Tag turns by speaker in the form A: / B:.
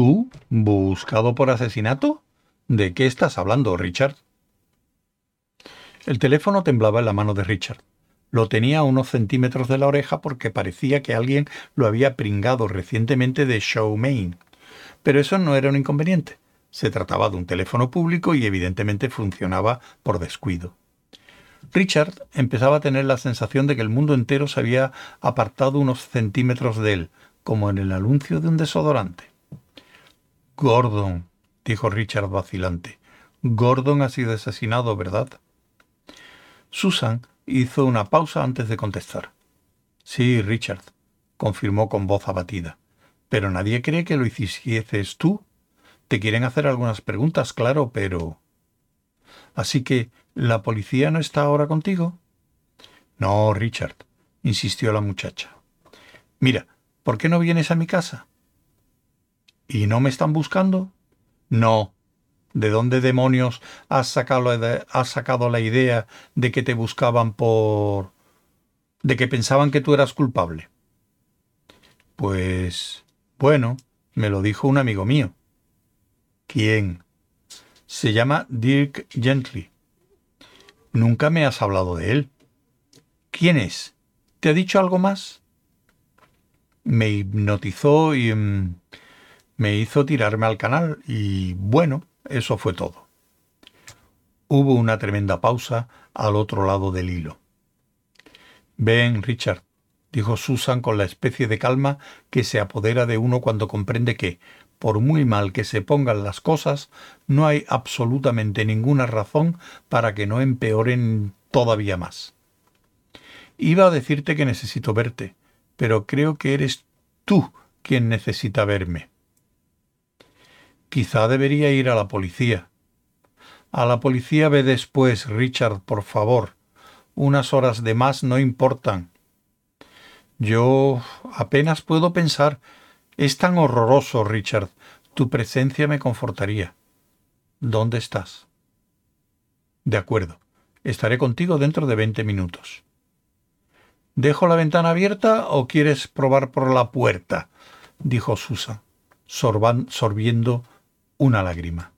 A: ¿Tú? ¿Buscado por asesinato? ¿De qué estás hablando, Richard? El teléfono temblaba en la mano de Richard. Lo tenía a unos centímetros de la oreja porque parecía que alguien lo había pringado recientemente de Show Main. Pero eso no era un inconveniente. Se trataba de un teléfono público y evidentemente funcionaba por descuido. Richard empezaba a tener la sensación de que el mundo entero se había apartado unos centímetros de él, como en el anuncio de un desodorante. Gordon, dijo Richard vacilante. Gordon ha sido asesinado, ¿verdad? Susan hizo una pausa antes de contestar. Sí, Richard, confirmó con voz abatida. Pero nadie cree que lo hicieses tú. Te quieren hacer algunas preguntas, claro, pero. Así que, ¿la policía no está ahora contigo? No, Richard, insistió la muchacha. Mira, ¿por qué no vienes a mi casa? ¿Y no me están buscando? No. ¿De dónde demonios has sacado, has sacado la idea de que te buscaban por... de que pensaban que tú eras culpable? Pues... bueno, me lo dijo un amigo mío. ¿Quién? Se llama Dirk Gently. Nunca me has hablado de él. ¿Quién es? ¿Te ha dicho algo más? Me hipnotizó y... Mm, me hizo tirarme al canal y bueno, eso fue todo. Hubo una tremenda pausa al otro lado del hilo. Ven, Richard, dijo Susan con la especie de calma que se apodera de uno cuando comprende que, por muy mal que se pongan las cosas, no hay absolutamente ninguna razón para que no empeoren todavía más. Iba a decirte que necesito verte, pero creo que eres tú quien necesita verme. Quizá debería ir a la policía. A la policía ve después, Richard, por favor. Unas horas de más no importan. Yo apenas puedo pensar. Es tan horroroso, Richard. Tu presencia me confortaría. ¿Dónde estás? De acuerdo. Estaré contigo dentro de veinte minutos. ¿Dejo la ventana abierta o quieres probar por la puerta? dijo Susan, sorbiendo una lágrima.